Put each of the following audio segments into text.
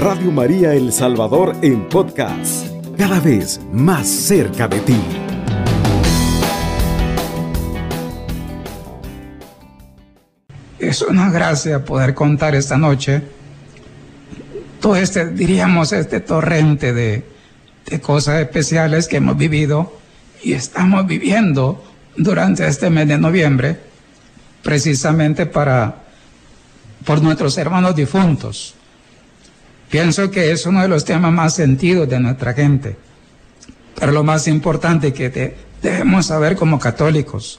Radio María El Salvador en podcast, cada vez más cerca de ti. Es una gracia poder contar esta noche todo este, diríamos, este torrente de, cosas especiales que hemos vivido y estamos viviendo durante este mes de noviembre, precisamente para, por nuestros hermanos difuntos. Pienso que es uno de los temas más sentidos de nuestra gente, pero lo más importante que debemos saber como católicos,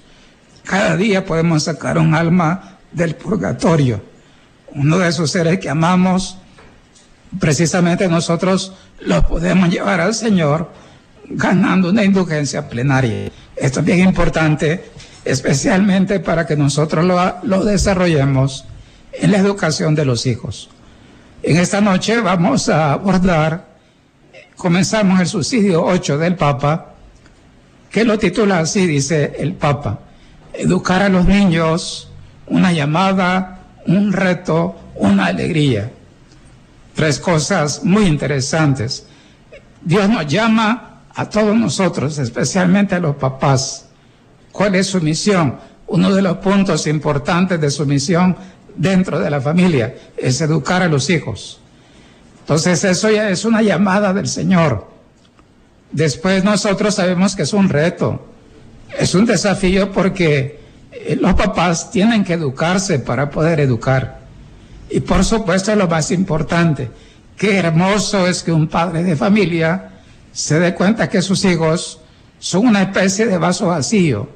cada día podemos sacar un alma del purgatorio, uno de esos seres que amamos, precisamente nosotros lo podemos llevar al Señor ganando una indulgencia plenaria. Esto es bien importante, especialmente para que nosotros lo, lo desarrollemos en la educación de los hijos. En esta noche vamos a abordar, comenzamos el subsidio 8 del Papa, que lo titula así, dice el Papa, educar a los niños, una llamada, un reto, una alegría. Tres cosas muy interesantes. Dios nos llama a todos nosotros, especialmente a los papás. ¿Cuál es su misión? Uno de los puntos importantes de su misión dentro de la familia es educar a los hijos. Entonces eso ya es una llamada del Señor. Después nosotros sabemos que es un reto, es un desafío porque eh, los papás tienen que educarse para poder educar. Y por supuesto lo más importante, qué hermoso es que un padre de familia se dé cuenta que sus hijos son una especie de vaso vacío,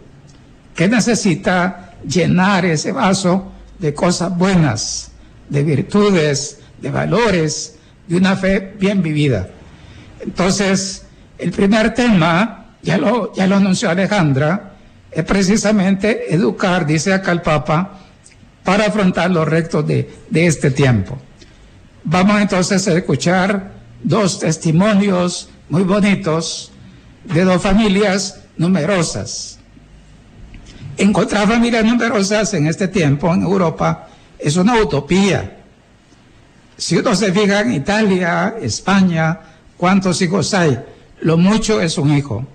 que necesita llenar ese vaso de cosas buenas, de virtudes, de valores, de una fe bien vivida. Entonces, el primer tema, ya lo, ya lo anunció Alejandra, es precisamente educar, dice acá el Papa, para afrontar los retos de, de este tiempo. Vamos entonces a escuchar dos testimonios muy bonitos de dos familias numerosas. Encontrar familias numerosas en este tiempo en Europa es una utopía. Si uno se fija en Italia, España, ¿cuántos hijos hay? Lo mucho es un hijo.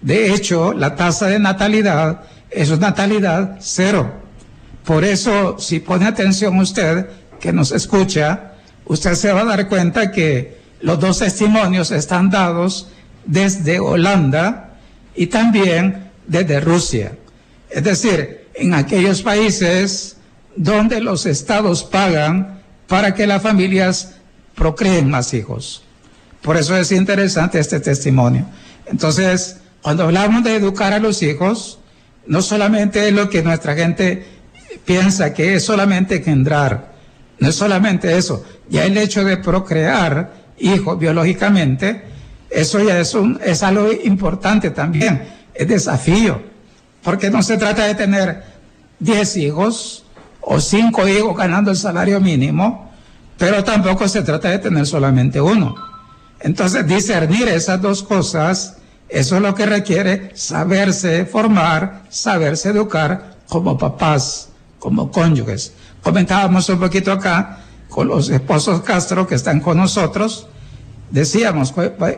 De hecho, la tasa de natalidad es una natalidad cero. Por eso, si pone atención usted, que nos escucha, usted se va a dar cuenta que los dos testimonios están dados desde Holanda y también desde Rusia. Es decir, en aquellos países donde los estados pagan para que las familias procreen más hijos. Por eso es interesante este testimonio. Entonces, cuando hablamos de educar a los hijos, no solamente es lo que nuestra gente piensa que es solamente engendrar, no es solamente eso, ya el hecho de procrear hijos biológicamente, eso ya es, un, es algo importante también, es desafío, porque no se trata de tener 10 hijos o 5 hijos ganando el salario mínimo, pero tampoco se trata de tener solamente uno. Entonces, discernir esas dos cosas, eso es lo que requiere saberse formar, saberse educar como papás, como cónyuges. Comentábamos un poquito acá con los esposos Castro que están con nosotros, decíamos,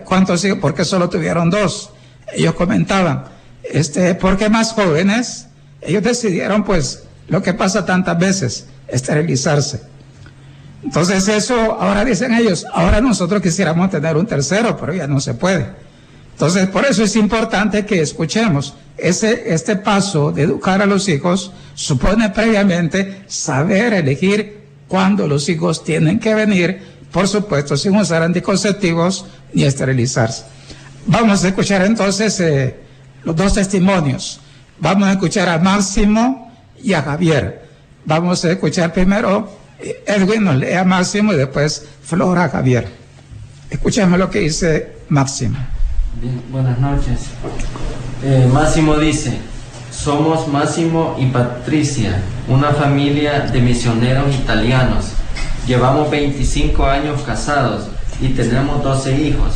¿cuántos hijos? ¿Por qué solo tuvieron dos? Ellos comentaban, este, porque más jóvenes, ellos decidieron pues lo que pasa tantas veces, esterilizarse. Entonces eso, ahora dicen ellos, ahora nosotros quisiéramos tener un tercero, pero ya no se puede. Entonces por eso es importante que escuchemos. Ese, este paso de educar a los hijos supone previamente saber elegir cuándo los hijos tienen que venir, por supuesto, sin usar anticonceptivos ni esterilizarse. Vamos a escuchar entonces eh, los dos testimonios. Vamos a escuchar a Máximo y a Javier. Vamos a escuchar primero, eh, Edwin nos lee a Máximo y después Flora Javier. Escuchemos lo que dice Máximo. Buenas noches. Eh, Máximo dice, somos Máximo y Patricia, una familia de misioneros italianos. Llevamos 25 años casados y tenemos 12 hijos.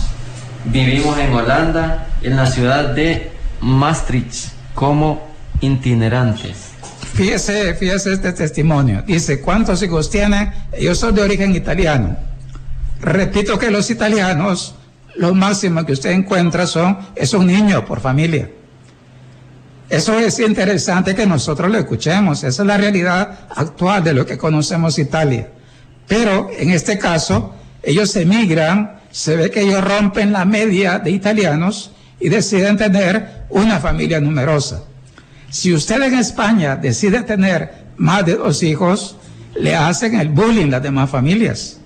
Vivimos en Holanda, en la ciudad de Maastricht, como itinerantes. Fíjese, fíjese este testimonio. Dice, ¿cuántos hijos tienen? Ellos son de origen italiano. Repito que los italianos, lo máximo que usted encuentra son, es un niño por familia. Eso es interesante que nosotros lo escuchemos. Esa es la realidad actual de lo que conocemos Italia. Pero en este caso, ellos emigran, se ve que ellos rompen la media de italianos y deciden tener una familia numerosa. Si usted en España decide tener más de dos hijos, le hacen el bullying las demás familias.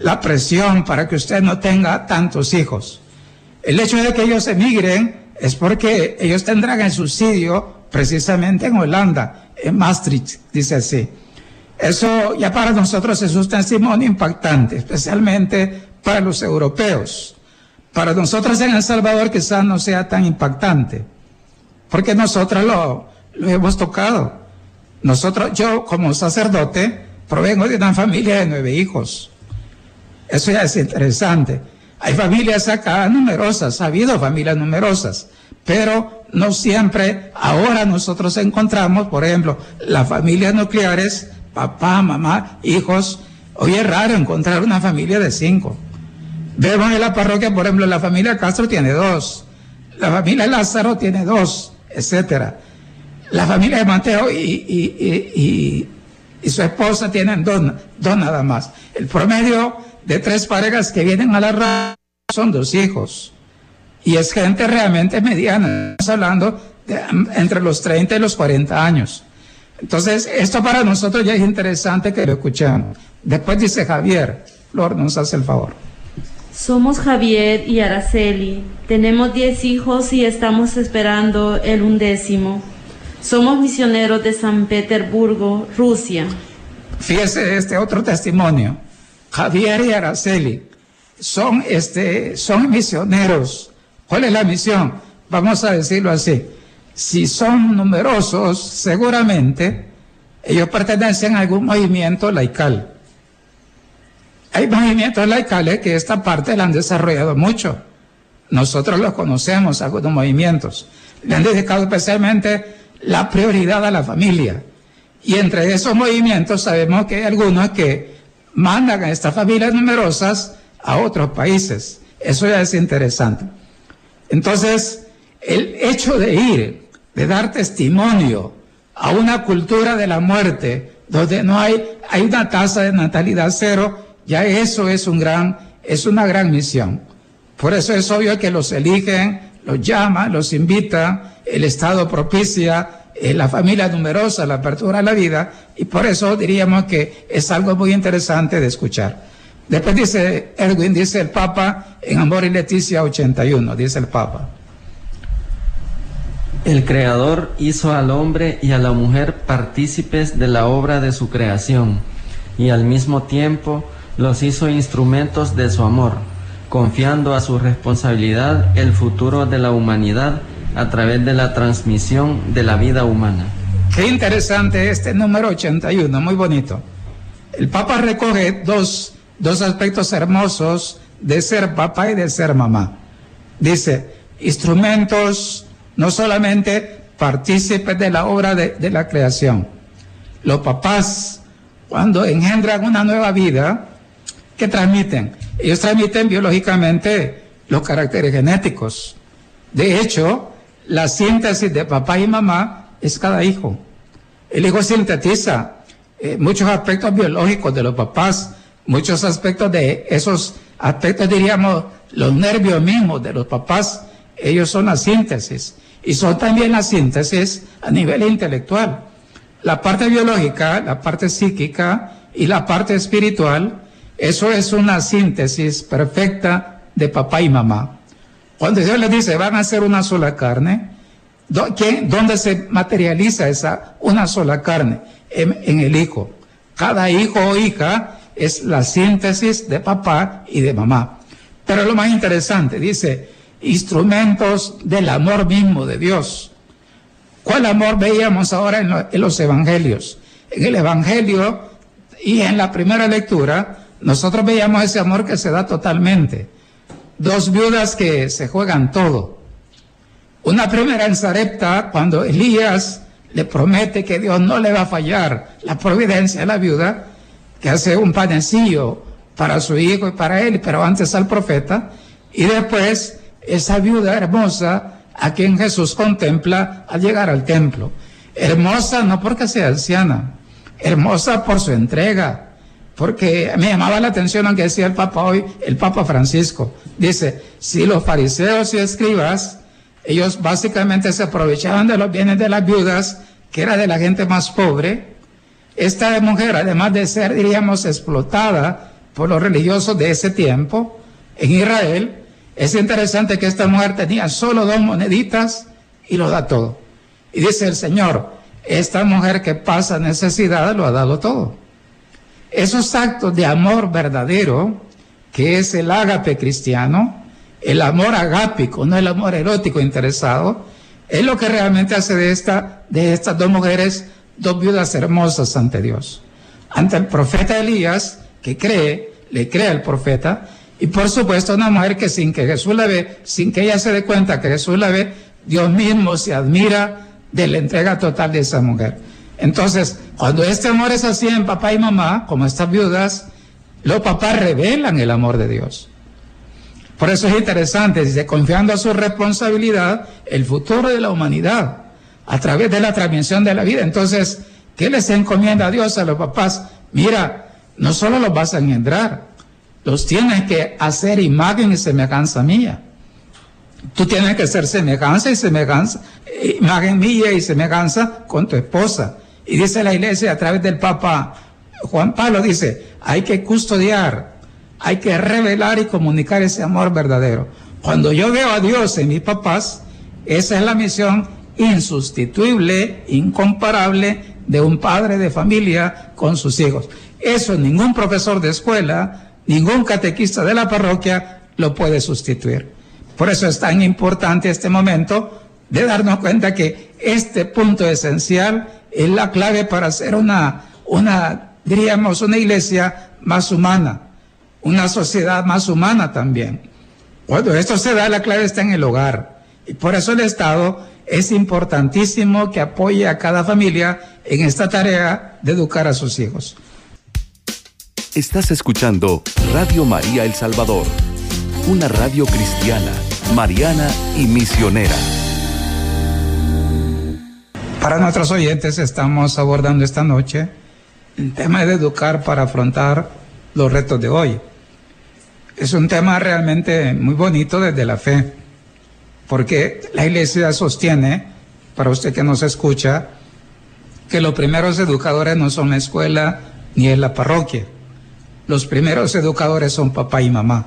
La presión para que usted no tenga tantos hijos. El hecho de que ellos emigren es porque ellos tendrán el subsidio precisamente en Holanda, en Maastricht, dice así. Eso ya para nosotros es un testimonio impactante, especialmente para los europeos. Para nosotros en El Salvador quizás no sea tan impactante, porque nosotros lo, hemos tocado. Nosotros, yo como sacerdote, provengo de una familia de nueve hijos. Eso ya es interesante. Hay familias acá numerosas, ha habido familias numerosas, pero no siempre, ahora nosotros encontramos, por ejemplo, las familias nucleares, papá, mamá, hijos. Hoy es raro encontrar una familia de cinco. Vemos en la parroquia, por ejemplo, la familia Castro tiene dos, la familia Lázaro tiene dos, etcétera la familia de Mateo y, su esposa tienen dos, dos, nada más. El promedio de tres parejas que vienen a la radio son dos hijos. Y es gente realmente mediana. Estamos hablando de entre los 30 y los 40 años. Entonces, esto para nosotros ya es interesante que lo escuchemos. Después dice Javier, Flor, nos hace el favor. Somos Javier y Araceli. Tenemos 10 hijos y estamos esperando el undécimo. Somos misioneros de San Petersburgo, Rusia. Fíjese este otro testimonio. Javier y Araceli son, este, son misioneros. ¿Cuál es la misión? Vamos a decirlo así. Si son numerosos, seguramente ellos pertenecen a algún movimiento laical. Hay movimientos laicales que esta parte la han desarrollado mucho. Nosotros los conocemos, algunos movimientos. Le han dedicado especialmente la prioridad a la familia. Y entre esos movimientos sabemos que hay algunos que mandan a estas familias numerosas a otros países. Eso ya es interesante. Entonces, el hecho de ir, de dar testimonio a una cultura de la muerte, donde no hay, hay una tasa de natalidad cero, ya eso es un gran, es una gran misión. Por eso es obvio que los eligen, los llama, los invita, el Estado propicia la familia numerosa, la apertura a la vida, y por eso diríamos que es algo muy interesante de escuchar. Después dice Erwin, dice el Papa en Amor y Leticia 81, dice el Papa. El Creador hizo al hombre y a la mujer partícipes de la obra de su creación, y al mismo tiempo los hizo instrumentos de su amor, confiando a su responsabilidad el futuro de la humanidad a través de la transmisión de la vida humana. Qué interesante este número 81, muy bonito. El Papa recoge dos, dos aspectos hermosos de ser papá y de ser mamá. Dice, instrumentos no solamente partícipes de la obra de, de la creación. Los papás, cuando engendran una nueva vida, ¿qué transmiten? Ellos transmiten biológicamente los caracteres genéticos. De hecho, la síntesis de papá y mamá es cada hijo. El hijo sintetiza eh, muchos aspectos biológicos de los papás, muchos aspectos de esos aspectos, diríamos, los nervios mismos de los papás, ellos son la síntesis. Y son también la síntesis a nivel intelectual. La parte biológica, la parte psíquica y la parte espiritual, eso es una síntesis perfecta de papá y mamá. Cuando Dios les dice, van a ser una sola carne, ¿dónde se materializa esa una sola carne? En, el hijo. Cada hijo o hija es la síntesis de papá y de mamá. Pero lo más interesante, dice, instrumentos del amor mismo de Dios. ¿Cuál amor veíamos ahora en, en los evangelios? En el evangelio y en la primera lectura, nosotros veíamos ese amor que se da totalmente dos viudas que se juegan todo. Una primera en Sarepta, cuando Elías le promete que Dios no le va a fallar la providencia a la viuda, que hace un panecillo para su hijo y para él, pero antes al profeta, y después esa viuda hermosa a quien Jesús contempla al llegar al templo. Hermosa no porque sea anciana, hermosa por su entrega, porque me llamaba la atención lo que decía el Papa hoy, el Papa Francisco. Dice, si los fariseos y escribas, ellos básicamente se aprovechaban de los bienes de las viudas, que era de la gente más pobre, esta mujer, además de ser, diríamos, explotada por los religiosos de ese tiempo en Israel, es interesante que esta mujer tenía solo dos moneditas y lo da todo. Y dice el Señor, esta mujer que pasa necesidad lo ha dado todo. Esos actos de amor verdadero, que es el ágape cristiano, el amor agápico, no el amor erótico interesado, es lo que realmente hace de, esta, de estas dos mujeres dos viudas hermosas ante Dios. Ante el profeta Elías, que cree, le cree al profeta, y por supuesto una mujer que sin que Jesús la ve, sin que ella se dé cuenta que Jesús la ve, Dios mismo se admira de la entrega total de esa mujer. Entonces, cuando este amor es así en papá y mamá, como estas viudas, los papás revelan el amor de Dios. Por eso es interesante, dice, confiando a su responsabilidad, el futuro de la humanidad, a través de la transmisión de la vida. Entonces, ¿qué les encomienda a Dios a los papás? Mira, no solo los vas a engendrar, los tienes que hacer imagen y semejanza mía. Tú tienes que ser semejanza y semejanza, imagen mía y semejanza con tu esposa. Y dice la iglesia a través del Papa Juan Pablo, dice, hay que custodiar, hay que revelar y comunicar ese amor verdadero. Cuando yo veo a Dios en mis papás, esa es la misión insustituible, incomparable de un padre de familia con sus hijos. Eso ningún profesor de escuela, Ningún catequista de la parroquia lo puede sustituir. Por eso es tan importante este momento de darnos cuenta que este punto esencial es la clave para hacer una, una, diríamos, una iglesia más humana, una sociedad más humana también. Cuando esto se da, la clave está en el hogar. Y por eso el Estado es importantísimo que apoye a cada familia en esta tarea de educar a sus hijos. Estás escuchando Radio María El Salvador, una radio cristiana, mariana y misionera. Para nuestros oyentes estamos abordando esta noche el tema de educar para afrontar los retos de hoy. Es un tema realmente muy bonito desde la fe, porque la iglesia sostiene, para usted que nos escucha, que los primeros educadores no son la escuela ni es la parroquia los primeros educadores son papá y mamá.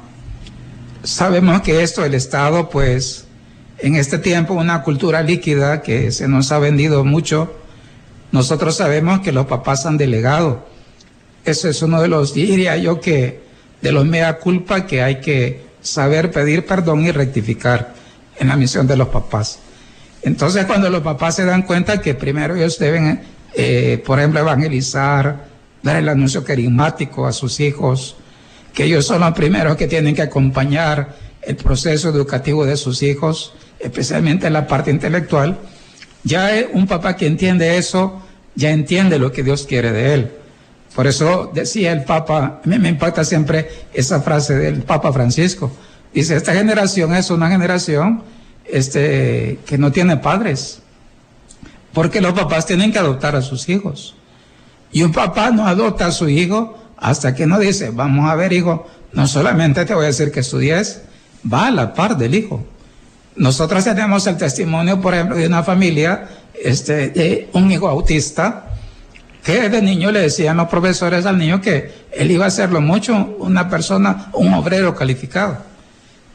Sabemos que esto, el Estado, pues, en este tiempo, una cultura líquida que se nos ha vendido mucho, nosotros sabemos que los papás han delegado. Eso es uno de los, diría yo que, de los mea culpa que hay que saber pedir perdón y rectificar en la misión de los papás. Entonces, cuando los papás se dan cuenta que primero ellos deben, eh, por ejemplo, evangelizar, dar el anuncio carismático a sus hijos, que ellos son los primeros que tienen que acompañar el proceso educativo de sus hijos, especialmente en la parte intelectual. Ya un papá que entiende eso, ya entiende lo que Dios quiere de él. Por eso decía el Papa, a me impacta siempre esa frase del Papa Francisco. Dice, esta generación es una generación este, que no tiene padres, porque los papás tienen que adoptar a sus hijos. Y un papá no adopta a su hijo hasta que no dice, vamos a ver hijo, no solamente te voy a decir que estudies, va a la par del hijo. Nosotros tenemos el testimonio, por ejemplo, de una familia, este, de un hijo autista, que de niño le decían los profesores al niño que él iba a hacerlo mucho una persona, un obrero calificado,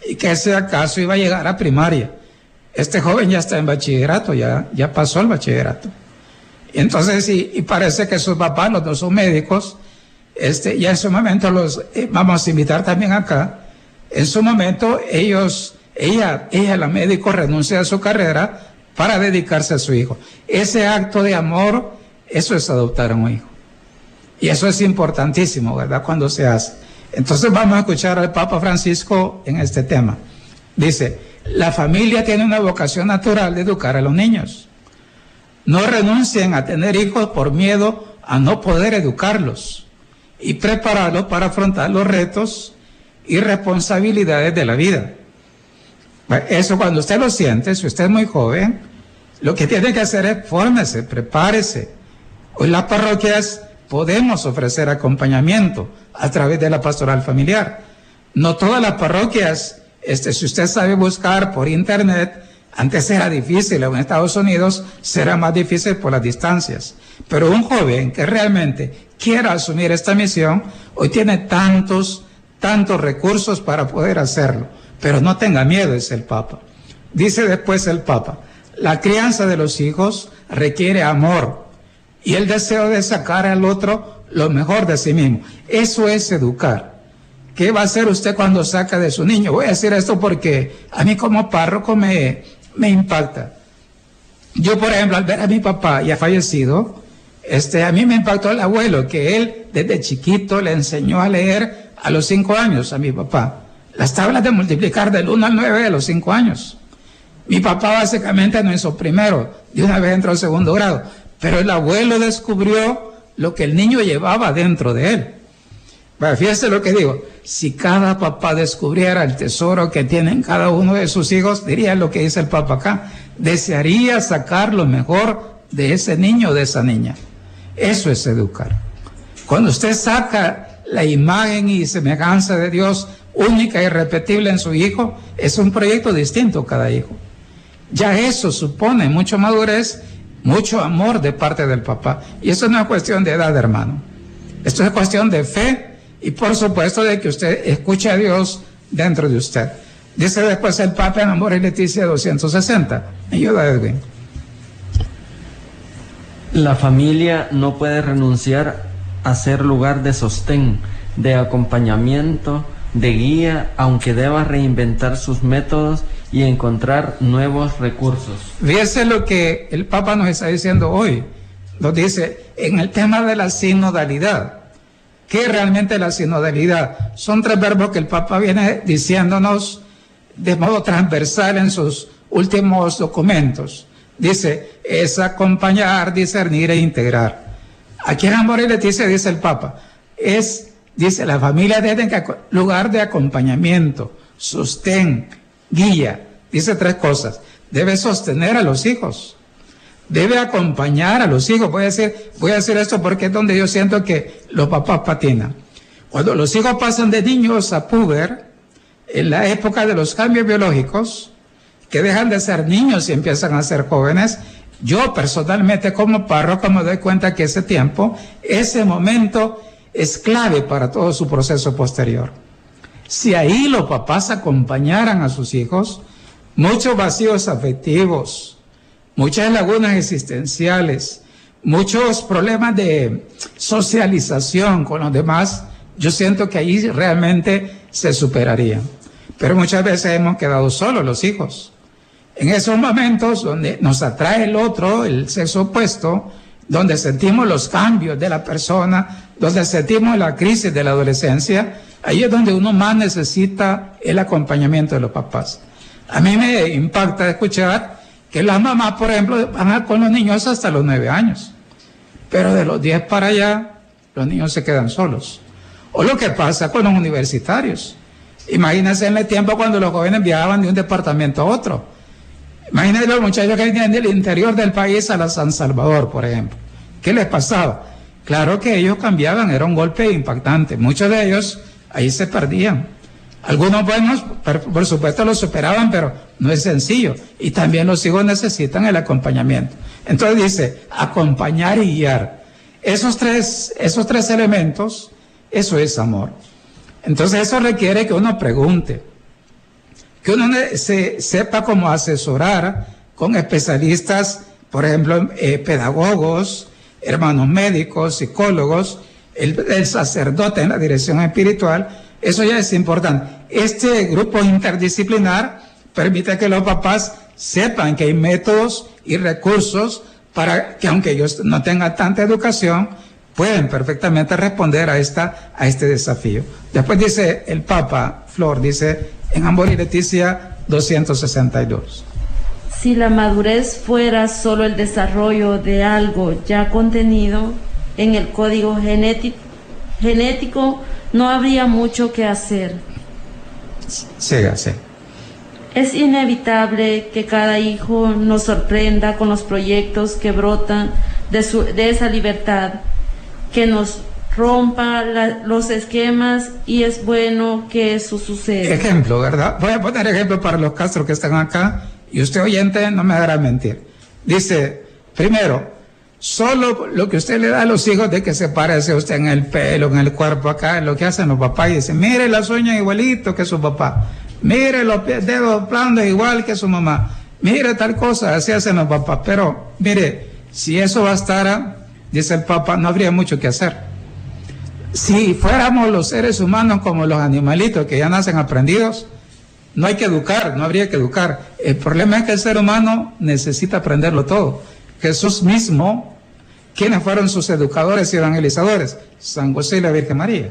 y que ese acaso iba a llegar a primaria. Este joven ya está en bachillerato, ya, ya pasó el bachillerato. Y entonces, y, parece que sus papás, los dos son médicos, este, y en su momento los eh, vamos a invitar también acá. En su momento, ellos, ella, ella, la médico, renuncia a su carrera para dedicarse a su hijo. Ese acto de amor, eso es adoptar a un hijo. Y eso es importantísimo, ¿verdad? Cuando se hace. Entonces vamos a escuchar al Papa Francisco en este tema. Dice, la familia tiene una vocación natural de educar a los niños. No renuncien a tener hijos por miedo a no poder educarlos. y prepararlo para afrontar los retos y responsabilidades de la vida. Eso cuando usted lo siente, si usted es muy joven, lo que tiene que hacer es fórmese, prepárese. Hoy las parroquias podemos ofrecer acompañamiento a través de la pastoral familiar. No todas las parroquias, este, si usted sabe buscar por internet, antes era difícil, en Estados Unidos será más difícil por las distancias. Pero un joven que realmente quiera asumir esta misión, hoy tiene tantos, tantos recursos para poder hacerlo. Pero no tenga miedo, es el Papa. Dice después el Papa, la crianza de los hijos requiere amor y el deseo de sacar al otro lo mejor de sí mismo. Eso es educar. ¿Qué va a hacer usted cuando saca de su niño? Voy a decir esto porque a mí como párroco me, me impacta. Yo, por ejemplo, al ver a mi papá ya fallecido, este, a mí me impactó el abuelo, que él desde chiquito le enseñó a leer a los cinco años a mi papá. Las tablas de multiplicar del 1 al 9 de los 5 años. Mi papá básicamente no hizo primero, de una vez entró al segundo grado, pero el abuelo descubrió lo que el niño llevaba dentro de él. Bueno, fíjese lo que digo, si cada papá descubriera el tesoro que tienen cada uno de sus hijos, diría lo que dice el papá acá, desearía sacar lo mejor de ese niño o de esa niña. Eso es educar. Cuando usted saca la imagen y semejanza de Dios única y irrepetible en su hijo, es un proyecto distinto cada hijo. Ya eso supone mucho madurez, mucho amor de parte del papá. Y eso no es cuestión de edad, hermano. Esto es cuestión de fe y por supuesto de que usted escuche a Dios dentro de usted. Dice después el Papa en Amor y Leticia 260. Ayuda, Edwin. La familia no puede renunciar a ser lugar de sostén, de acompañamiento, de guía, aunque deba reinventar sus métodos y encontrar nuevos recursos. Fíjese lo que el Papa nos está diciendo hoy. Nos dice, en el tema de la sinodalidad, ¿qué es realmente la sinodalidad? Son tres verbos que el Papa viene diciéndonos de modo transversal en sus últimos documentos. Dice, es acompañar, discernir e integrar. Aquí en Amor y Leticia dice el Papa, es Dice, la familia debe ser lugar de acompañamiento, sostén, guía. Dice tres cosas. Debe sostener a los hijos. Debe acompañar a los hijos. Voy a decir, voy a decir esto porque es donde yo siento que los papás patinan. Cuando los hijos pasan de niños a puber, en la época de los cambios biológicos, que dejan de ser niños y empiezan a ser jóvenes, yo personalmente como párroco me doy cuenta que ese tiempo, ese momento es clave para todo su proceso posterior. Si ahí los papás acompañaran a sus hijos, muchos vacíos afectivos, muchas lagunas existenciales, muchos problemas de socialización con los demás, yo siento que ahí realmente se superarían. Pero muchas veces hemos quedado solos los hijos. En esos momentos donde nos atrae el otro, el sexo opuesto, donde sentimos los cambios de la persona, donde sentimos la crisis de la adolescencia, ahí es donde uno más necesita el acompañamiento de los papás. A mí me impacta escuchar que las mamás, por ejemplo, van con los niños hasta los nueve años, pero de los diez para allá, los niños se quedan solos. O lo que pasa con los universitarios. Imagínense en el tiempo cuando los jóvenes viajaban de un departamento a otro. Imagínense los muchachos que venían del interior del país a la San Salvador, por ejemplo. ¿Qué les pasaba? Claro que ellos cambiaban, era un golpe impactante. Muchos de ellos ahí se perdían. Algunos buenos, por supuesto, lo superaban, pero no es sencillo. Y también los hijos necesitan el acompañamiento. Entonces dice, acompañar y guiar. Esos tres, esos tres elementos, eso es amor. Entonces eso requiere que uno pregunte, que uno se, sepa cómo asesorar con especialistas, por ejemplo, eh, pedagogos, hermanos médicos, psicólogos, el, sacerdote en la dirección espiritual, eso ya es importante. Este grupo interdisciplinar permite que los papás sepan que hay métodos y recursos para que aunque ellos no tengan tanta educación, pueden perfectamente responder a, esta, a este desafío. Después dice el Papa, Flor, dice en Amor y Leticia 262. Si la madurez fuera solo el desarrollo de algo ya contenido en el código genético, genético, no habría mucho que hacer. Siga, sí. Es inevitable que cada hijo nos sorprenda con los proyectos que brotan de, su, de esa libertad, que nos rompa los esquemas y es bueno que eso suceda. Ejemplo, ¿verdad? Voy a poner ejemplo para los castros que están acá y usted oyente no me hará mentir. Dice, primero, solo lo que usted le da a los hijos de que se parece usted en el pelo, en el cuerpo acá, lo que hacen los papás y dicen, mire las uñas igualito que su papá, mire los dedos planos igual que su mamá, mire tal cosa, así hacen los papás. Pero, mire, si eso bastara, dice el papá, no habría mucho que hacer si fuéramos los seres humanos como los animalitos que ya nacen aprendidos, no hay que educar, no habría que educar. El problema es que el ser humano necesita aprenderlo todo. Jesús mismo, ¿quiénes fueron sus educadores y evangelizadores? San José y la Virgen María.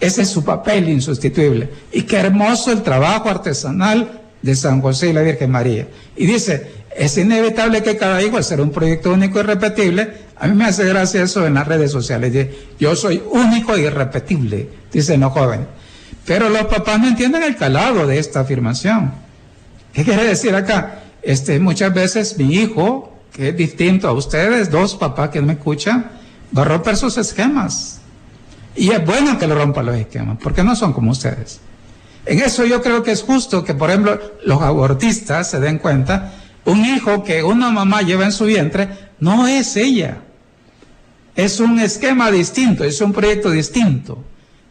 Ese es su papel insustituible. Y qué hermoso el trabajo artesanal de San José y la Virgen María. Y dice, es inevitable que cada hijo, al ser un proyecto único y repetible, a mí me hace gracia eso en las redes sociales. Yo soy único e irrepetible, dicen los jóvenes. Pero los papás no entienden el calado de esta afirmación. ¿Qué quiere decir acá? Este, muchas veces mi hijo, que es distinto a ustedes, dos papás que me escuchan, va a romper sus esquemas. Y es bueno que lo rompa los esquemas, porque no son como ustedes. En eso yo creo que es justo que, por ejemplo, los abortistas se den cuenta, un hijo que una mamá lleva en su vientre no es ella es un esquema distinto, es un proyecto distinto,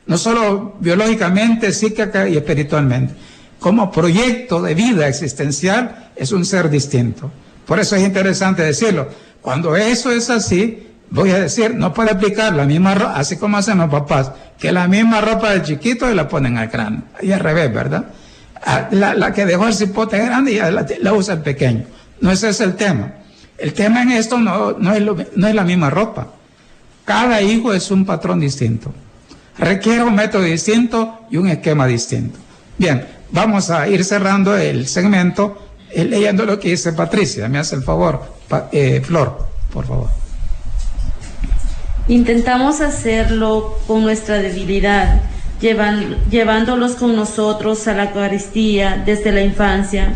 no solo biológicamente, psíquica y espiritualmente. Como proyecto de vida existencial es un ser distinto. Por eso es interesante decirlo. Cuando eso es así, voy a decir, no puede aplicar la misma ropa, así como hacen los papás, que la misma ropa del chiquito y la ponen al grande. Y al revés, ¿verdad? Ah, la, que dejó el cipote grande y la, usa el pequeño. No ese es el tema. El tema en esto no, no, es, no es la misma ropa. Cada hijo es un patrón distinto. Requiere un método distinto y un esquema distinto. Bien, vamos a ir cerrando el segmento eh, leyendo lo que dice Patricia. Me hace el favor, eh, Flor, por favor. Intentamos hacerlo con nuestra debilidad, llevándolos con nosotros a la Eucaristía desde la infancia,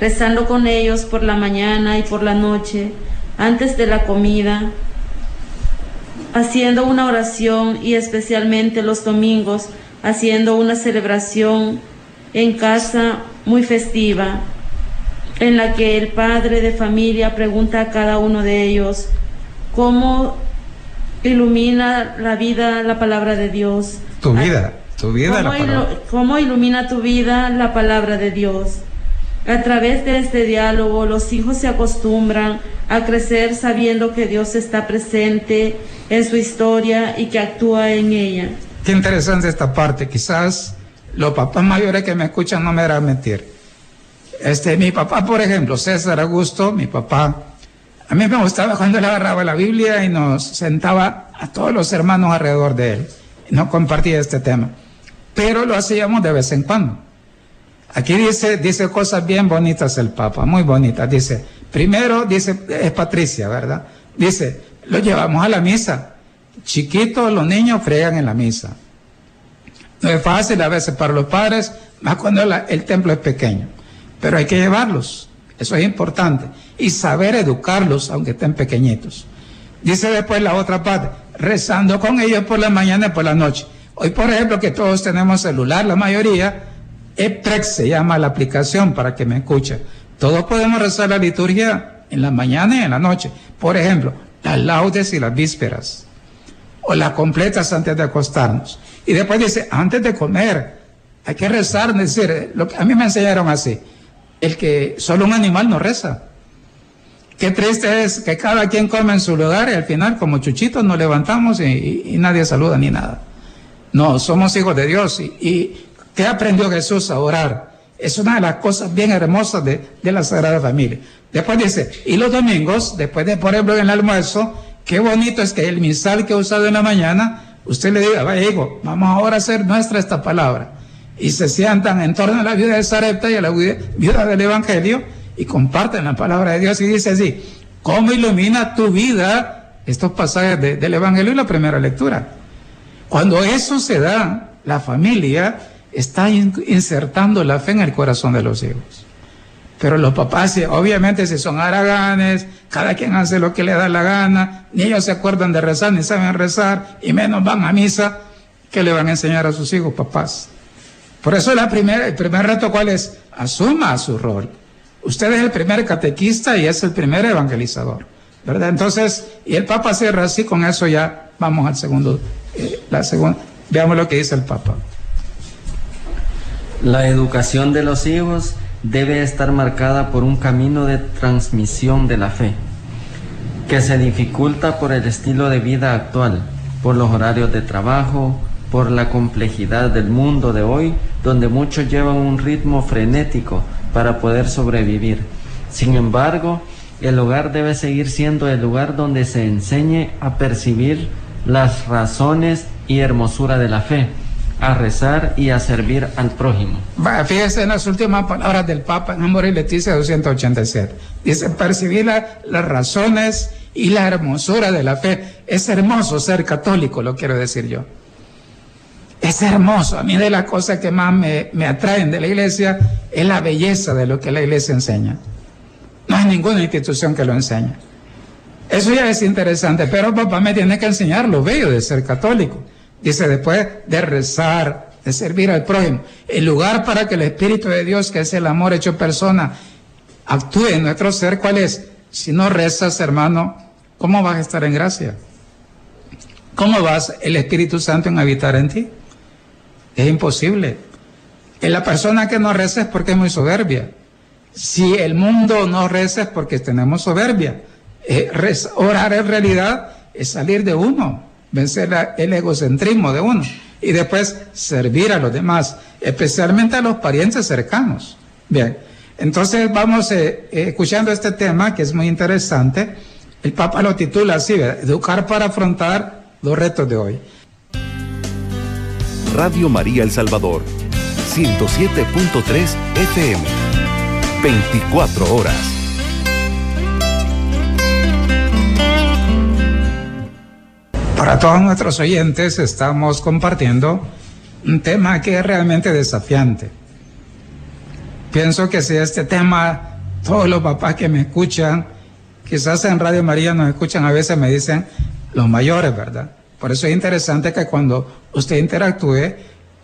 rezando con ellos por la mañana y por la noche, antes de la comida, haciendo una oración y especialmente los domingos haciendo una celebración en casa muy festiva en la que el padre de familia pregunta a cada uno de ellos cómo ilumina la vida la palabra de Dios. Tu vida, tu vida. ¿Cómo, ¿Cómo ilumina tu vida la palabra de Dios? A través de este diálogo los hijos se acostumbran a crecer sabiendo que Dios está presente en su historia y que actúa en ella. Qué interesante esta parte. Quizás los papás mayores que me escuchan no me harán mentir. Este, mi papá, por ejemplo, César Augusto, mi papá, a mí me gustaba cuando él agarraba la Biblia y nos sentaba a todos los hermanos alrededor de él. No compartía este tema. Pero lo hacíamos de vez en cuando. Aquí dice, dice cosas bien bonitas el Papa, muy bonitas. Dice, primero, dice, es Patricia, ¿verdad? Dice, lo llevamos a la misa. Chiquitos, los niños fregan en la misa. No es fácil a veces para los padres, más cuando el templo es pequeño. Pero hay que llevarlos. Eso es importante. Y saber educarlos, aunque estén pequeñitos. Dice después la otra parte, rezando con ellos por la mañana y por la noche. Hoy, por ejemplo, que todos tenemos celular, la mayoría, EPREX se llama la aplicación para que me escuche. Todos podemos rezar la liturgia en la mañana y en la noche. Por ejemplo, las laudes y las vísperas. O las completas antes de acostarnos. Y después dice, antes de comer, hay que rezar. Decir, lo que a mí me enseñaron así. El que solo un animal no reza. Qué triste es que cada quien come en su lugar y al final como chuchitos nos levantamos y, nadie saluda ni nada. No, somos hijos de Dios y ¿Qué aprendió Jesús a orar? Es una de las cosas bien hermosas de, la Sagrada Familia. Después dice, y los domingos, después de, por ejemplo, en el almuerzo, qué bonito es que el misal que he usado en la mañana, usted le diga, vaya hijo, vamos ahora a hacer nuestra esta palabra. Y se sientan en torno a la vida de Sarepta y a la vida del Evangelio y comparten la palabra de Dios y dice así, ¿cómo ilumina tu vida estos pasajes del Evangelio y la primera lectura? Cuando eso se da, la familia está insertando la fe en el corazón de los hijos. Pero los papás, obviamente, si son haraganes, cada quien hace lo que le da la gana, ni ellos se acuerdan de rezar, ni saben rezar, y menos van a misa, ¿qué le van a enseñar a sus hijos, papás? Por eso la primera, el primer reto, ¿cuál es? Asuma su rol. Usted es el primer catequista y es el primer evangelizador, ¿verdad? Entonces, y el Papa cierra así, con eso ya vamos al segundo, eh, la segunda, veamos lo que dice el Papa. La educación de los hijos debe estar marcada por un camino de transmisión de la fe, que se dificulta por el estilo de vida actual, por los horarios de trabajo, por la complejidad del mundo de hoy, donde muchos llevan un ritmo frenético para poder sobrevivir. Sin embargo, el hogar debe seguir siendo el lugar donde se enseñe a percibir las razones y hermosura de la fe, a rezar y a servir al prójimo. fíjese en las últimas palabras del Papa en Amor y Leticia 287. Dice, percibir las razones y la hermosura de la fe. Es hermoso ser católico, lo quiero decir yo. Es hermoso. A mí de las cosas que más me, me atraen de la iglesia es la belleza de lo que la iglesia enseña. No hay ninguna institución que lo enseñe. Eso ya es interesante, pero papá me tiene que enseñar lo bello de ser católico. Dice, después de rezar, de servir al prójimo, el lugar para que el Espíritu de Dios, que es el amor hecho persona, actúe en nuestro ser, ¿cuál es? Si no rezas, hermano, ¿cómo vas a estar en gracia? ¿Cómo vas el Espíritu Santo en habitar en ti? Es imposible. En la persona que no reza es porque es muy soberbia. Si el mundo no reza es porque tenemos soberbia. Eh, orar en realidad es salir de uno vencer el egocentrismo de uno y después servir a los demás, especialmente a los parientes cercanos. Bien, entonces vamos eh, eh, escuchando este tema que es muy interesante. El Papa lo titula así, Educar para afrontar los retos de hoy. Radio María El Salvador, 107.3 FM, 24 horas. Para todos nuestros oyentes estamos compartiendo un tema que es realmente desafiante. Pienso que si este tema, todos los papás que me escuchan, quizás en Radio María nos escuchan, a veces me dicen los mayores, ¿verdad? Por eso es interesante que cuando usted interactúe,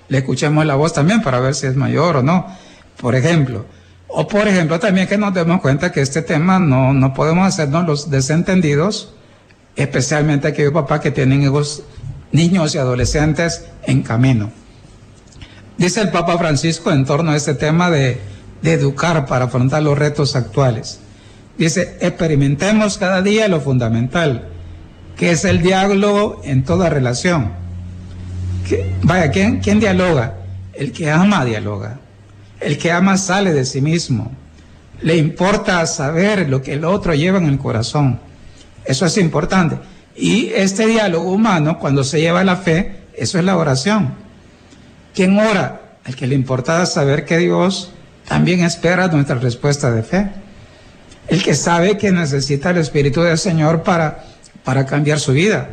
le escuchemos la voz también para ver si es mayor o no. Por ejemplo, o por ejemplo también que nos demos cuenta que este tema no, no podemos hacernos los desentendidos especialmente aquellos papás que tienen hijos, niños y adolescentes en camino. Dice el Papa Francisco en torno a este tema de, educar para afrontar los retos actuales. Dice, experimentemos cada día lo fundamental, que es el diálogo en toda relación. vaya, ¿quién, ¿quién dialoga? El que ama dialoga. El que ama sale de sí mismo. Le importa saber lo que el otro lleva en el corazón. Eso es importante. Y este diálogo humano, cuando se lleva la fe, eso es la oración. ¿Quién ora? El que le importa saber que Dios también espera nuestra respuesta de fe. El que sabe que necesita el Espíritu del Señor para, para cambiar su vida.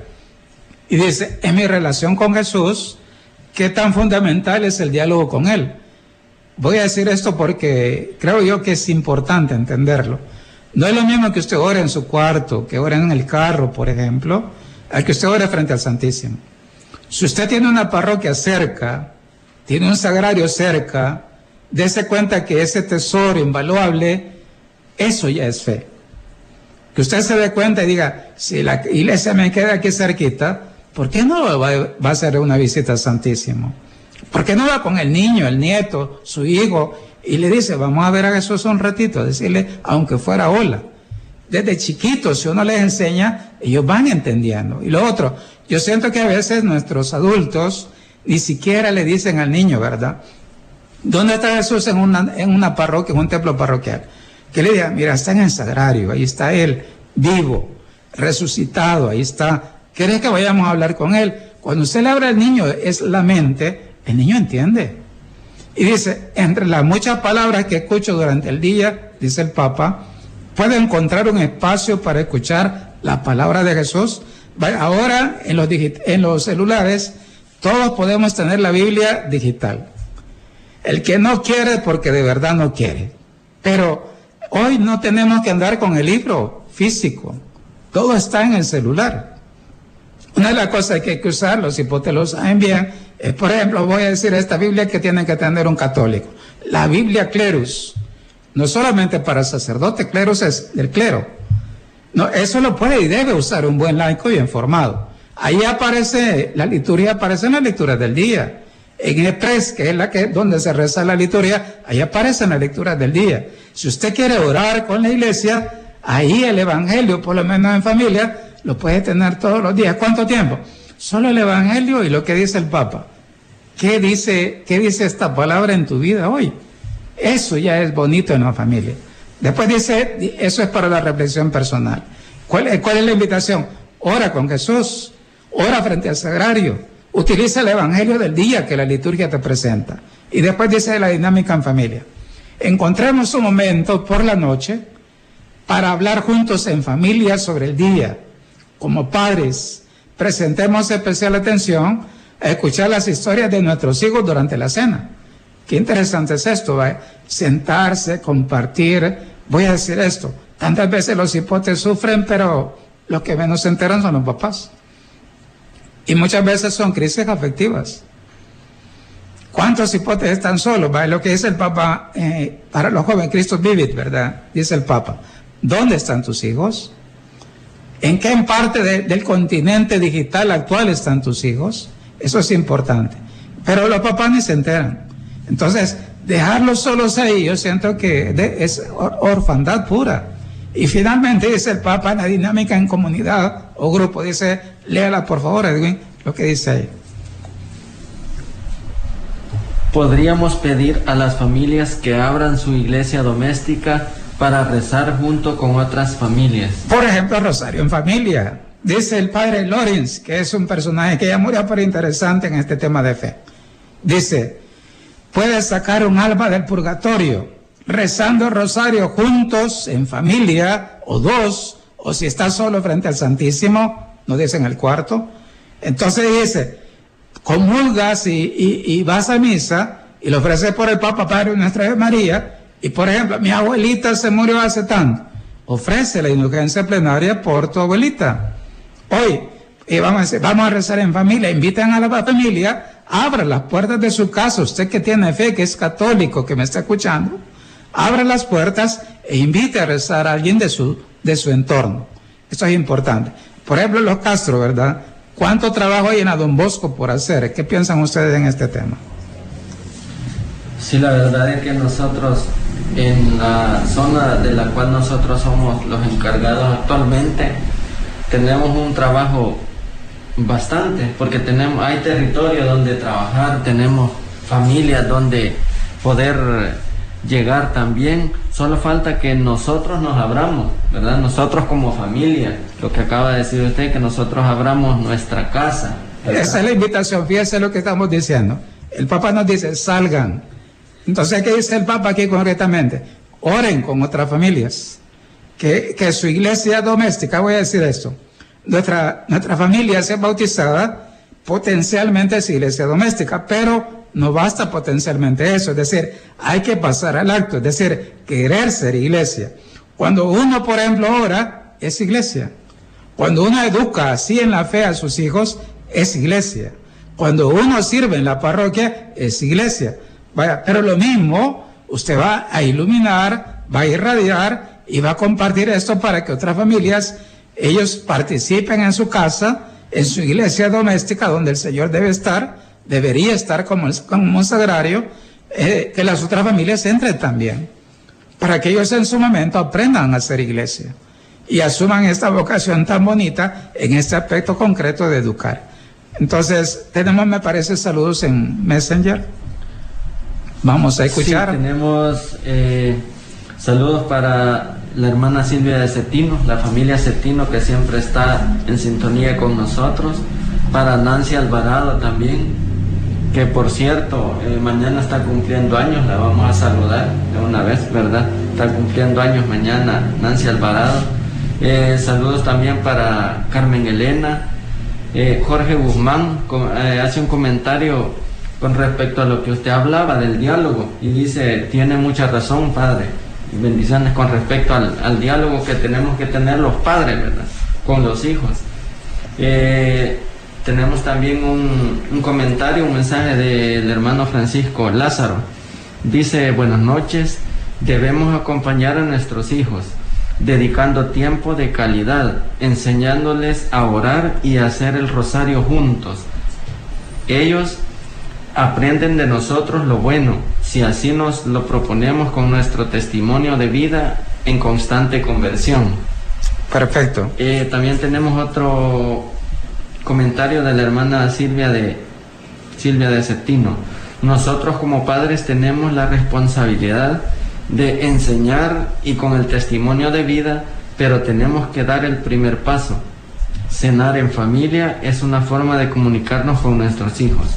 Y dice, en mi relación con Jesús, ¿qué tan fundamental es el diálogo con Él? Voy a decir esto porque creo yo que es importante entenderlo. No es lo mismo que usted ore en su cuarto, que ore en el carro, por ejemplo, al que usted ore frente al Santísimo. Si usted tiene una parroquia cerca, tiene un sagrario cerca, dése cuenta que ese tesoro invaluable, eso ya es fe. Que usted se dé cuenta y diga, si la iglesia me queda aquí cerquita, ¿por qué no va, va a hacer una visita al Santísimo? ¿Por qué no va con el niño, el nieto, su hijo y le dice, vamos a ver a Jesús un ratito, decirle, aunque fuera hola. Desde chiquitos, si uno les enseña, ellos van entendiendo. Y lo otro, yo siento que a veces nuestros adultos ni siquiera le dicen al niño, ¿verdad? ¿Dónde está Jesús en una, en una parroquia, en un templo parroquial? Que le diga, mira, está en el sagrario, ahí está Él, vivo, resucitado, ahí está. ¿Quieres que vayamos a hablar con Él? Cuando usted le habla al niño, es la mente, el niño entiende. Y dice, entre las muchas palabras que escucho durante el día, dice el Papa, puede encontrar un espacio para escuchar la palabra de Jesús. Ahora en los, en los celulares Todos podemos tener la Biblia digital. El que no quiere porque de verdad no quiere. Pero hoy no tenemos que andar con el libro físico. Todo está en el celular. Una de las cosas que hay que usar, los hipotes lo saben bien, es, por ejemplo, voy a decir esta Biblia que tiene que tener un católico. La Biblia Clerus. No solamente para sacerdote, Clerus es del clero. No, eso lo puede y debe usar un buen laico y informado. Ahí aparece, la liturgia aparece en la lectura del día. En E3, que es la que, donde se reza la liturgia, ahí aparece en la lectura del día. Si usted quiere orar con la iglesia, ahí el evangelio, por lo menos en familia, lo puede tener todos los días. ¿Cuánto tiempo? Solo el evangelio y lo que dice el Papa. ¿Qué dice, qué dice esta palabra en tu vida hoy? Eso ya es bonito en la familia. Después dice, eso es para la reflexión personal. ¿Cuál, cuál es la invitación? Ora con Jesús, ora frente al sagrario, utiliza el evangelio del día que la liturgia te presenta. Y después dice la dinámica en familia. Encontremos un momento por la noche para hablar juntos en familia sobre el día. Como padres, presentemos especial atención a escuchar las historias de nuestros hijos durante la cena. Qué interesante es esto, ¿va? sentarse, compartir. Voy a decir esto, tantas veces los hipotes sufren, pero los que menos se enteran son los papás. Y muchas veces son crisis afectivas. ¿Cuántos hipotes están solos? ¿va? Lo que dice el Papa eh, para los jóvenes, Cristo vivit, ¿verdad? Dice el Papa. ¿Dónde están tus hijos? ¿En qué parte del continente digital actual están tus hijos? Eso es importante. Pero los papás ni se enteran. Entonces, dejarlos solos ahí, yo siento que es orfandad pura. Y finalmente dice el Papa la dinámica en comunidad o grupo, dice, léala por favor, Edwin, lo que dice ahí. Podríamos pedir a las familias que abran su iglesia doméstica para rezar junto con otras familias. Por ejemplo, Rosario en familia. Dice el padre Lorenz, que es un personaje que ya murió, pero interesante en este tema de fe. Dice, puedes sacar un alma del purgatorio rezando el rosario juntos, en familia, o dos, o si estás solo frente al Santísimo, no dice en el cuarto. Entonces dice, comulgas y, vas a misa y lo ofreces por el Papa Padre Nuestra María, y por ejemplo, mi abuelita se murió hace tanto, ofrece la indulgencia plenaria por tu abuelita. Hoy, y vamos a, rezar en familia, invitan a la familia abra las puertas de su casa, usted que tiene fe, que es católico, que me está escuchando, abra las puertas e invite a rezar a alguien de su, de su entorno. Esto es importante. Por ejemplo, los Castro, ¿verdad? ¿Cuánto trabajo hay en a Don Bosco por hacer? ¿Qué piensan ustedes en este tema? Sí, la verdad es que nosotros, en la zona de la cual nosotros somos los encargados actualmente, tenemos un trabajo Bastante, porque tenemos, hay territorio donde trabajar, tenemos familias donde poder llegar también. Solo falta que nosotros nos abramos, ¿verdad? Nosotros como familia, lo que acaba de decir usted, que nosotros abramos nuestra casa. Esa es la invitación, fíjese lo que estamos diciendo. El Papa nos dice, salgan. Entonces, ¿qué dice el Papa aquí concretamente? Oren con otras familias. Que, que su iglesia doméstica, voy a decir esto, nuestra, nuestra familia sea bautizada, potencialmente es iglesia doméstica, pero no basta potencialmente eso, es decir, hay que pasar al acto, es decir, querer ser iglesia. Cuando uno, por ejemplo, ora, es iglesia. Cuando uno educa así en la fe a sus hijos, es iglesia. Cuando uno sirve en la parroquia, es iglesia. Vaya, pero lo mismo, usted va a iluminar, va a irradiar y va a compartir esto para que otras familias ellos participen en su casa, en su iglesia doméstica, donde el Señor debe estar, debería estar como, un sagrario, eh, que las otras familias entren también, para que ellos en su momento aprendan a ser iglesia y asuman esta vocación tan bonita en este aspecto concreto de educar. Entonces, tenemos, me parece, saludos en Messenger. Vamos a escuchar. tenemos eh, saludos para la hermana Silvia de Cetino, la familia Cetino que siempre está en sintonía con nosotros, para Nancy Alvarado también, que por cierto, eh, mañana está cumpliendo años, la vamos a saludar de una vez, ¿verdad? Está cumpliendo años mañana Nancy Alvarado. Eh, saludos también para Carmen Elena, Eh, Jorge Guzmán hace un comentario con respecto a lo que usted hablaba del diálogo y dice, tiene mucha razón, padre. Bendiciones con respecto al, diálogo que tenemos que tener los padres, ¿verdad? Con los hijos. Eh, tenemos también un, un, comentario, un mensaje del hermano Francisco Lázaro. Dice, buenas noches, debemos acompañar a nuestros hijos dedicando tiempo de calidad, enseñándoles a orar y a hacer el rosario juntos. Ellos aprenden de nosotros lo bueno, si así nos lo proponemos con nuestro testimonio de vida en constante conversión. Perfecto. Eh, también tenemos otro comentario de la hermana Silvia de Silvia de Septino. Nosotros como padres tenemos la responsabilidad de enseñar y con el testimonio de vida, pero tenemos que dar el primer paso. Cenar en familia es una forma de comunicarnos con nuestros hijos,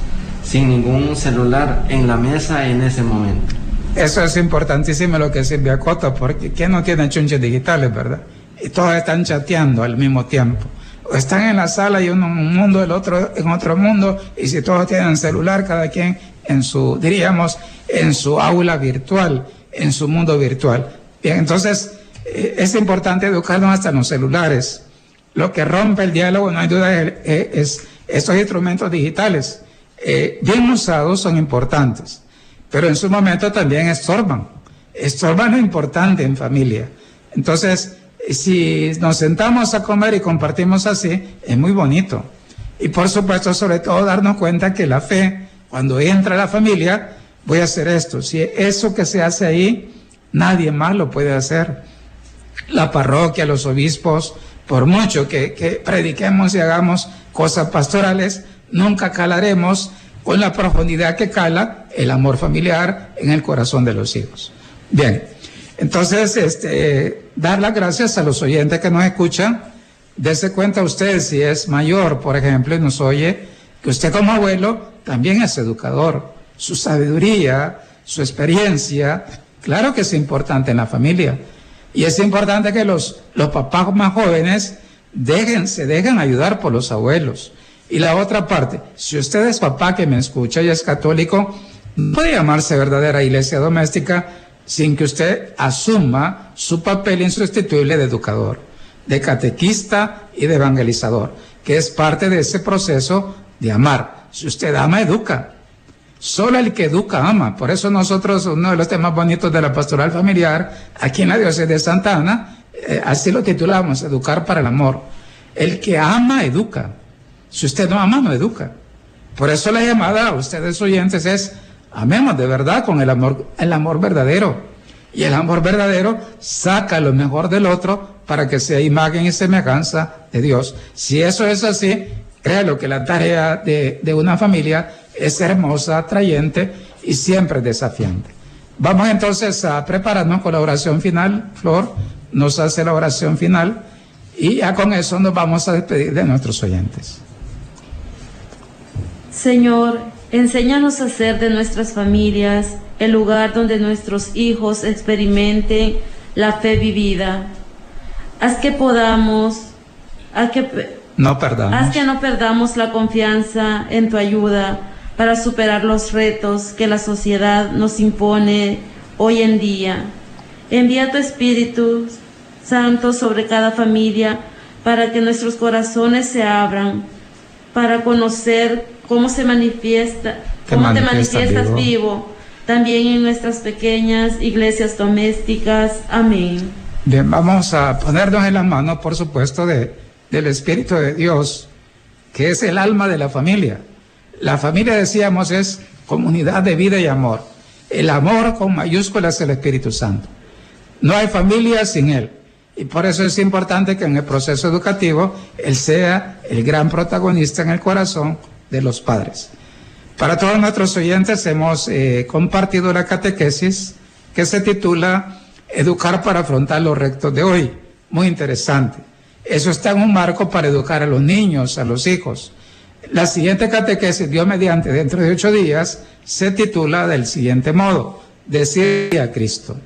sin ningún celular en la mesa en ese momento. Eso es importantísimo lo que Silvia Cota, porque ¿quién no tiene chunches digitales, verdad? Y todos están chateando al mismo tiempo. O están en la sala y uno en un mundo, el otro en otro mundo, y si todos tienen celular, cada quien en su, diríamos, en su aula virtual en su mundo virtual. Bien, entonces eh, es importante educarnos hasta en los celulares. Lo que rompe el diálogo, no hay duda, es, estos instrumentos digitales. Eh, bien usados son importantes, pero en su momento también estorban. Estorban lo importante en familia. Entonces, si nos sentamos a comer y compartimos así, es muy bonito. Y por supuesto, sobre todo, darnos cuenta que la fe, cuando entra a la familia, voy a hacer esto. Si eso que se hace ahí, nadie más lo puede hacer. La parroquia, los obispos, por mucho que, prediquemos y hagamos cosas pastorales, nunca calaremos con la profundidad que cala el amor familiar en el corazón de los hijos. Bien, entonces, este, dar las gracias a los oyentes que nos escuchan. Dese cuenta usted si es mayor, por ejemplo, y nos oye, que usted como abuelo también es educador su sabiduría, su experiencia, claro que es importante en la familia. Y es importante que los, los papás más jóvenes dejen, se dejen ayudar por los abuelos. Y la otra parte, si usted es papá que me escucha y es católico, puede llamarse verdadera iglesia doméstica sin que usted asuma su papel insustituible de educador, de catequista y de evangelizador, que es parte de ese proceso de amar. Si usted ama, educa. Solo el que educa ama. Por eso nosotros, uno de los temas bonitos de la pastoral familiar, aquí en la diócesis de Santa Ana, eh, así lo titulamos, Educar para el Amor. El que ama, educa. Si usted no ama, no educa. Por eso la llamada a ustedes oyentes es, amemos de verdad con el amor, el amor verdadero. Y el amor verdadero saca lo mejor del otro para que sea imagen y semejanza de Dios. Si eso es así, créalo que la tarea de, de una familia es hermosa, atrayente y siempre desafiante. Vamos entonces a prepararnos con la oración final. Flor nos hace la oración final y ya con eso nos vamos a despedir de nuestros oyentes. Señor, enséñanos a hacer de nuestras familias el lugar donde nuestros hijos experimenten la fe vivida. Haz que podamos, haz que no perdamos. Haz que no perdamos la confianza en tu ayuda para superar los retos que la sociedad nos impone hoy en día. Envía tu Espíritu Santo sobre cada familia para que nuestros corazones se abran, para conocer cómo se manifiesta, cómo te manifiestas vivo. también en nuestras pequeñas iglesias domésticas. Amén. Bien, vamos a ponernos en las manos, por supuesto, de, del Espíritu de Dios, que es el alma de la familia. La familia, decíamos, es comunidad de vida y amor. El amor con mayúsculas es el Espíritu Santo. No hay familia sin Él. Y por eso es importante que en el proceso educativo Él sea el gran protagonista en el corazón de los padres. Para todos nuestros oyentes hemos eh, compartido la catequesis que se titula Educar para afrontar los retos de hoy. Muy interesante. Eso está en un marco para educar a los niños, a los hijos. La siguiente catequesis, Dios mediante, dentro de ocho días, se titula del siguiente modo, decir a Cristo.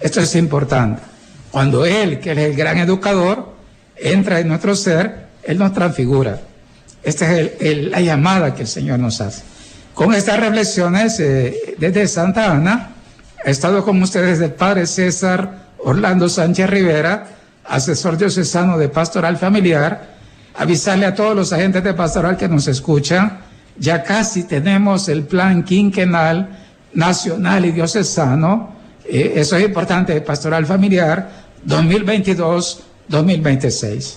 Esto es importante. Cuando Él, que es el gran educador, entra en nuestro ser, Él nos transfigura. Esta es la llamada que el Señor nos hace. Con estas reflexiones eh, desde Santa Ana, ha estado con ustedes el Padre César Orlando Sánchez Rivera, asesor diocesano de Pastoral Familiar. Avisarle a todos los agentes de Pastoral que nos escuchan, ya casi tenemos el plan quinquenal nacional y diocesano. Eh, eso es importante, Pastoral Familiar 2022-2026.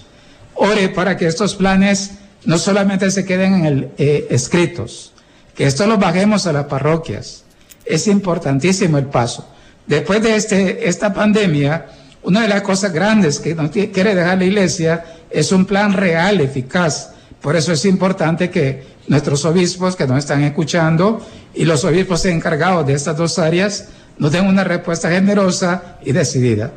Ore para que estos planes no solamente se queden en el, eh, escritos, que esto lo bajemos a las parroquias. Es importantísimo el paso. Después de este, esta pandemia, una de las cosas grandes que nos quiere dejar la iglesia es un plan real, eficaz. Por eso es importante que nuestros obispos que nos están escuchando y los obispos encargados de estas dos áreas nos den una respuesta generosa y decidida.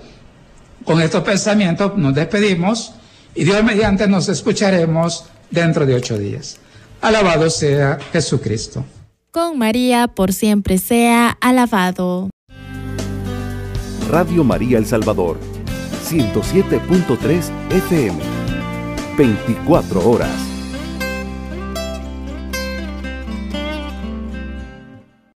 Con estos pensamientos nos despedimos y Dios mediante nos escucharemos dentro de ocho días. Alabado sea Jesucristo. Con María por siempre sea alabado. Radio María El Salvador, 107.3 FM, 24 horas.